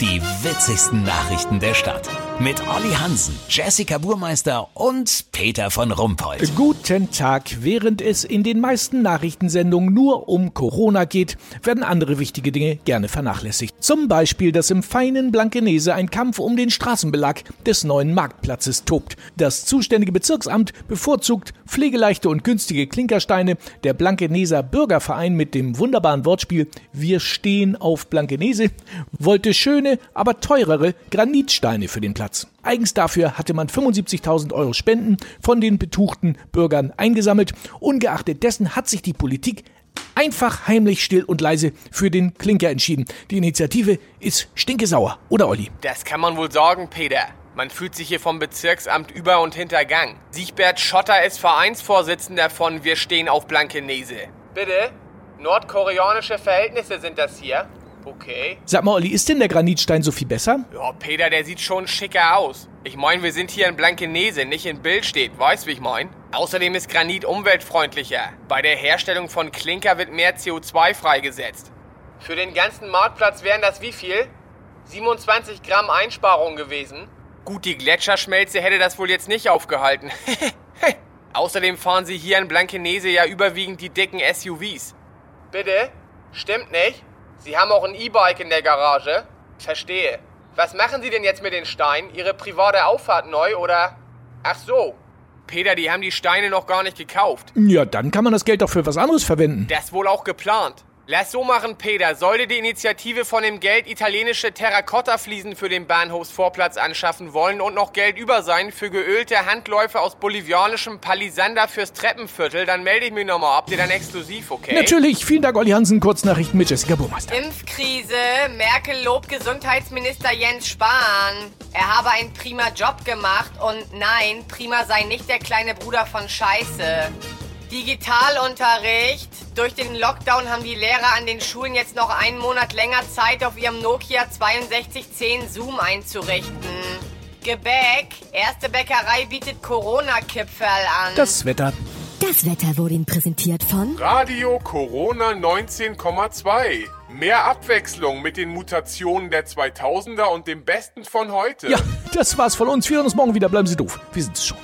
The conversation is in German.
Die witzigsten Nachrichten der Stadt. Mit Olli Hansen, Jessica Burmeister und Peter von Rumpold. Guten Tag. Während es in den meisten Nachrichtensendungen nur um Corona geht, werden andere wichtige Dinge gerne vernachlässigt. Zum Beispiel, dass im feinen Blankenese ein Kampf um den Straßenbelag des neuen Marktplatzes tobt. Das zuständige Bezirksamt bevorzugt pflegeleichte und günstige Klinkersteine. Der Blankeneser Bürgerverein mit dem wunderbaren Wortspiel Wir stehen auf Blankenese wollte schöne, aber teurere Granitsteine für den Platz. Eigens dafür hatte man 75.000 Euro Spenden von den betuchten Bürgern eingesammelt. Ungeachtet dessen hat sich die Politik einfach heimlich still und leise für den Klinker entschieden. Die Initiative ist stinkesauer, oder Olli? Das kann man wohl sagen, Peter. Man fühlt sich hier vom Bezirksamt über- und hintergangen. Siegbert Schotter ist Vereinsvorsitzender von Wir stehen auf Blankenese. Bitte? Nordkoreanische Verhältnisse sind das hier? Okay. Sag mal, Olli, ist denn der Granitstein so viel besser? Ja, Peter, der sieht schon schicker aus. Ich mein, wir sind hier in Blankenese, nicht in Billstedt, weißt wie ich mein? Außerdem ist Granit umweltfreundlicher. Bei der Herstellung von Klinker wird mehr CO2 freigesetzt. Für den ganzen Marktplatz wären das wie viel? 27 Gramm Einsparung gewesen. Gut, die Gletscherschmelze hätte das wohl jetzt nicht aufgehalten. Außerdem fahren sie hier in Blankenese ja überwiegend die dicken SUVs. Bitte? Stimmt nicht? Sie haben auch ein E-Bike in der Garage? Verstehe. Was machen Sie denn jetzt mit den Steinen? Ihre private Auffahrt neu oder? Ach so. Peter, die haben die Steine noch gar nicht gekauft. Ja, dann kann man das Geld doch für was anderes verwenden. Das wohl auch geplant. Lass so machen, Peter. Sollte die Initiative von dem Geld italienische Terrakotta-Fliesen für den Bahnhofsvorplatz anschaffen wollen und noch Geld über sein für geölte Handläufe aus bolivianischem Palisander fürs Treppenviertel, dann melde ich mich nochmal. Habt ihr dann exklusiv, okay? Natürlich. Vielen Dank, Olli Hansen. Kurznachrichten mit Jessica Burmeister. Impfkrise. Merkel lobt Gesundheitsminister Jens Spahn. Er habe einen prima Job gemacht und nein, prima sei nicht der kleine Bruder von Scheiße. Digitalunterricht. Durch den Lockdown haben die Lehrer an den Schulen jetzt noch einen Monat länger Zeit, auf ihrem Nokia 6210 Zoom einzurichten. Gebäck. Erste Bäckerei bietet Corona-Kipferl an. Das Wetter. Das Wetter wurde Ihnen präsentiert von Radio Corona 19,2. Mehr Abwechslung mit den Mutationen der 2000er und dem Besten von heute. Ja, das war's von uns. Wir hören uns morgen wieder. Bleiben Sie doof. Wir sind's schon.